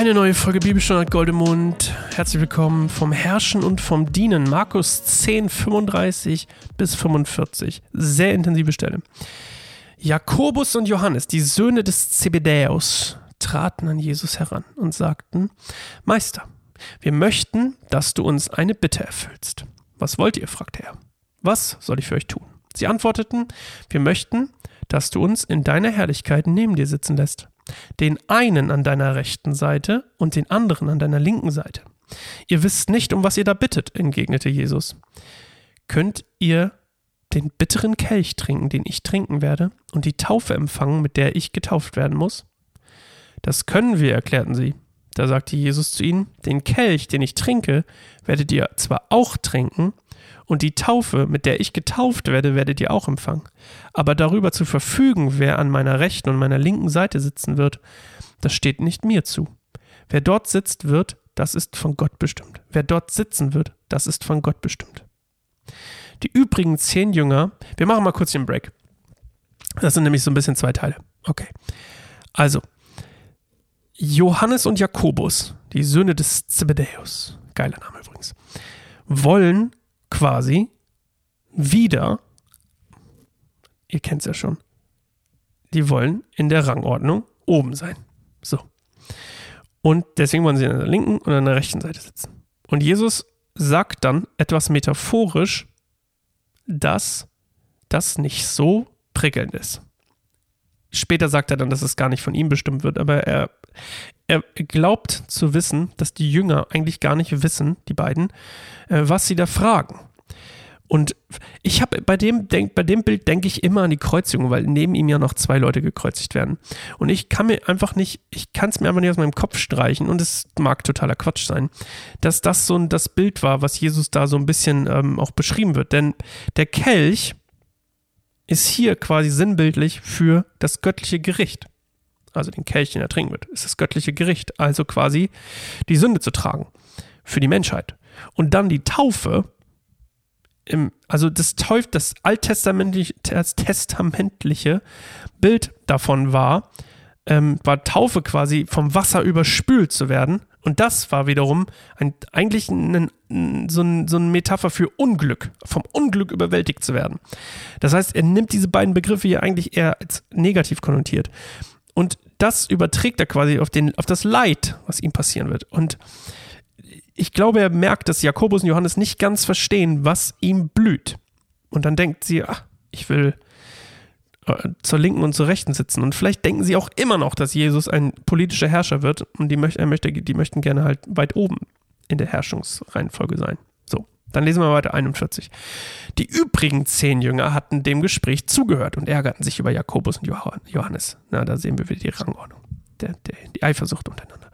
Eine neue Folge Bibelstunde Goldemund. Herzlich willkommen vom Herrschen und vom Dienen. Markus 10, 35 bis 45. Sehr intensive Stelle. Jakobus und Johannes, die Söhne des Zebedäus, traten an Jesus heran und sagten, Meister, wir möchten, dass du uns eine Bitte erfüllst. Was wollt ihr? fragte er. Was soll ich für euch tun? Sie antworteten, wir möchten, dass du uns in deiner Herrlichkeit neben dir sitzen lässt den einen an deiner rechten Seite und den anderen an deiner linken Seite. Ihr wisst nicht, um was ihr da bittet, entgegnete Jesus. Könnt ihr den bitteren Kelch trinken, den ich trinken werde, und die Taufe empfangen, mit der ich getauft werden muss? Das können wir, erklärten sie. Da sagte Jesus zu ihnen, den Kelch, den ich trinke, werdet ihr zwar auch trinken, und die Taufe, mit der ich getauft werde, werdet ihr auch empfangen. Aber darüber zu verfügen, wer an meiner rechten und meiner linken Seite sitzen wird, das steht nicht mir zu. Wer dort sitzt wird, das ist von Gott bestimmt. Wer dort sitzen wird, das ist von Gott bestimmt. Die übrigen zehn Jünger, wir machen mal kurz den Break. Das sind nämlich so ein bisschen zwei Teile. Okay. Also, Johannes und Jakobus, die Söhne des Zebedäus, geiler Name übrigens, wollen quasi wieder, ihr kennt es ja schon, die wollen in der Rangordnung oben sein. So. Und deswegen wollen sie an der linken und an der rechten Seite sitzen. Und Jesus sagt dann etwas metaphorisch, dass das nicht so prickelnd ist. Später sagt er dann, dass es gar nicht von ihm bestimmt wird, aber er, er glaubt zu wissen, dass die Jünger eigentlich gar nicht wissen, die beiden, äh, was sie da fragen. Und ich habe bei dem, denk, bei dem Bild denke ich immer an die Kreuzigung, weil neben ihm ja noch zwei Leute gekreuzigt werden. Und ich kann mir einfach nicht, ich kann es mir einfach nicht aus meinem Kopf streichen und es mag totaler Quatsch sein, dass das so ein, das Bild war, was Jesus da so ein bisschen ähm, auch beschrieben wird. Denn der Kelch ist hier quasi sinnbildlich für das göttliche Gericht also den Kelch, den er trinken wird, ist das göttliche Gericht, also quasi die Sünde zu tragen für die Menschheit. Und dann die Taufe, im, also das Teuf, das alttestamentliche das testamentliche Bild davon war, ähm, war Taufe quasi vom Wasser überspült zu werden. Und das war wiederum ein, eigentlich ein, so, ein, so eine Metapher für Unglück, vom Unglück überwältigt zu werden. Das heißt, er nimmt diese beiden Begriffe hier eigentlich eher als negativ konnotiert. Und das überträgt er quasi auf, den, auf das Leid, was ihm passieren wird. Und ich glaube, er merkt, dass Jakobus und Johannes nicht ganz verstehen, was ihm blüht. Und dann denkt sie, ach, ich will äh, zur Linken und zur Rechten sitzen. Und vielleicht denken sie auch immer noch, dass Jesus ein politischer Herrscher wird und die, möcht, möchte, die möchten gerne halt weit oben in der Herrschungsreihenfolge sein. Dann lesen wir weiter 41. Die übrigen zehn Jünger hatten dem Gespräch zugehört und ärgerten sich über Jakobus und Johannes. Na, da sehen wir wieder die Rangordnung, der, der, die Eifersucht untereinander.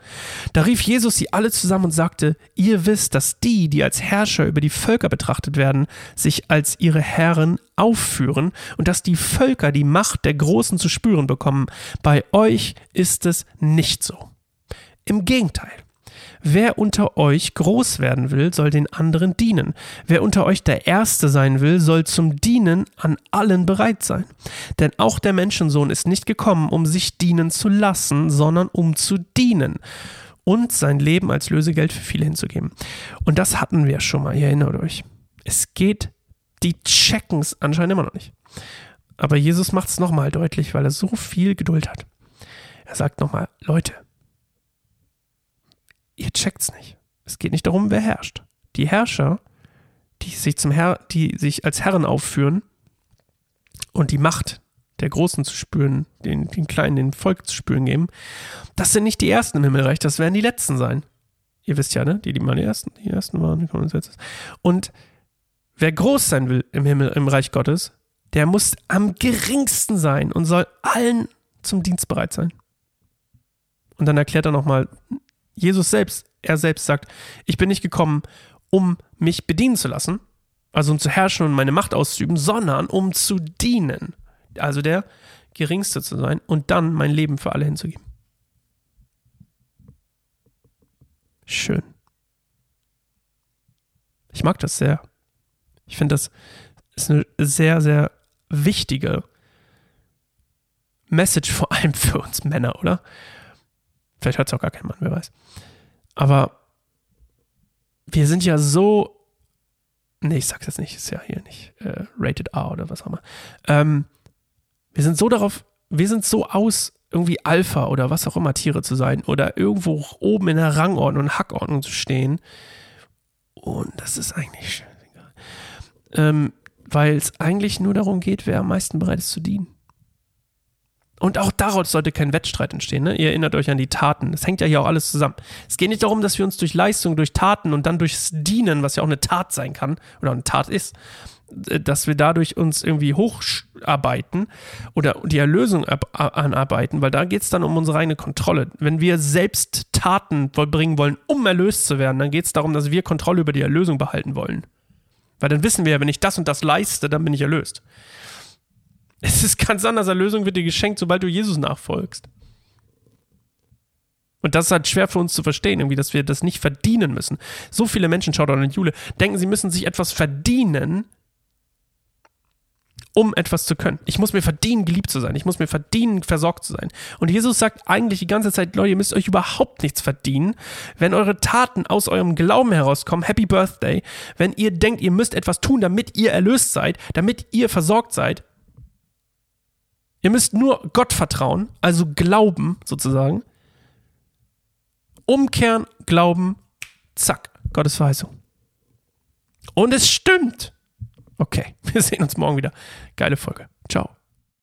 Da rief Jesus sie alle zusammen und sagte, ihr wisst, dass die, die als Herrscher über die Völker betrachtet werden, sich als ihre Herren aufführen und dass die Völker die Macht der Großen zu spüren bekommen. Bei euch ist es nicht so. Im Gegenteil. Wer unter euch groß werden will, soll den anderen dienen. Wer unter euch der Erste sein will, soll zum Dienen an allen bereit sein. Denn auch der Menschensohn ist nicht gekommen, um sich dienen zu lassen, sondern um zu dienen und sein Leben als Lösegeld für viele hinzugeben. Und das hatten wir schon mal, ihr erinnert euch. Es geht, die checken es anscheinend immer noch nicht. Aber Jesus macht es nochmal deutlich, weil er so viel Geduld hat. Er sagt nochmal, Leute, ihr checkt's nicht. Es geht nicht darum, wer herrscht. Die Herrscher, die sich zum Herr, die sich als Herren aufführen und die Macht der Großen zu spüren, den, den Kleinen, den Volk zu spüren geben, das sind nicht die Ersten im Himmelreich, das werden die Letzten sein. Ihr wisst ja, ne? Die, die mal die Ersten, die Ersten waren, die kommen als. Und wer groß sein will im Himmel, im Reich Gottes, der muss am geringsten sein und soll allen zum Dienst bereit sein. Und dann erklärt er nochmal Jesus selbst, er selbst sagt, ich bin nicht gekommen, um mich bedienen zu lassen, also um zu herrschen und meine Macht auszuüben, sondern um zu dienen. Also der Geringste zu sein und dann mein Leben für alle hinzugeben. Schön. Ich mag das sehr. Ich finde, das ist eine sehr, sehr wichtige Message, vor allem für uns Männer, oder? Vielleicht hört es auch gar kein Mann, wer weiß. Aber wir sind ja so. Nee, ich sag's jetzt nicht, ist ja hier nicht äh, Rated R oder was auch immer. Ähm, wir sind so darauf, wir sind so aus, irgendwie Alpha oder was auch immer Tiere zu sein oder irgendwo oben in der Rangordnung und Hackordnung zu stehen. Und das ist eigentlich schön. Ähm, weil es eigentlich nur darum geht, wer am meisten bereit ist zu dienen. Und auch daraus sollte kein Wettstreit entstehen. Ne? Ihr erinnert euch an die Taten. Es hängt ja hier auch alles zusammen. Es geht nicht darum, dass wir uns durch Leistung, durch Taten und dann durchs Dienen, was ja auch eine Tat sein kann oder eine Tat ist, äh, dass wir dadurch uns irgendwie hocharbeiten oder die Erlösung anarbeiten, weil da geht es dann um unsere eigene Kontrolle. Wenn wir selbst Taten vollbringen wollen, um erlöst zu werden, dann geht es darum, dass wir Kontrolle über die Erlösung behalten wollen. Weil dann wissen wir ja, wenn ich das und das leiste, dann bin ich erlöst. Es ist ganz anders. Erlösung wird dir geschenkt, sobald du Jesus nachfolgst. Und das ist halt schwer für uns zu verstehen, irgendwie, dass wir das nicht verdienen müssen. So viele Menschen, schaut an Jule, denken, sie müssen sich etwas verdienen, um etwas zu können. Ich muss mir verdienen, geliebt zu sein. Ich muss mir verdienen, versorgt zu sein. Und Jesus sagt eigentlich die ganze Zeit, Leute, ihr müsst euch überhaupt nichts verdienen. Wenn eure Taten aus eurem Glauben herauskommen, Happy Birthday. Wenn ihr denkt, ihr müsst etwas tun, damit ihr erlöst seid, damit ihr versorgt seid, Ihr müsst nur Gott vertrauen, also glauben sozusagen. Umkehren, glauben, zack, Gottes Verheißung. Und es stimmt. Okay, wir sehen uns morgen wieder. Geile Folge. Ciao.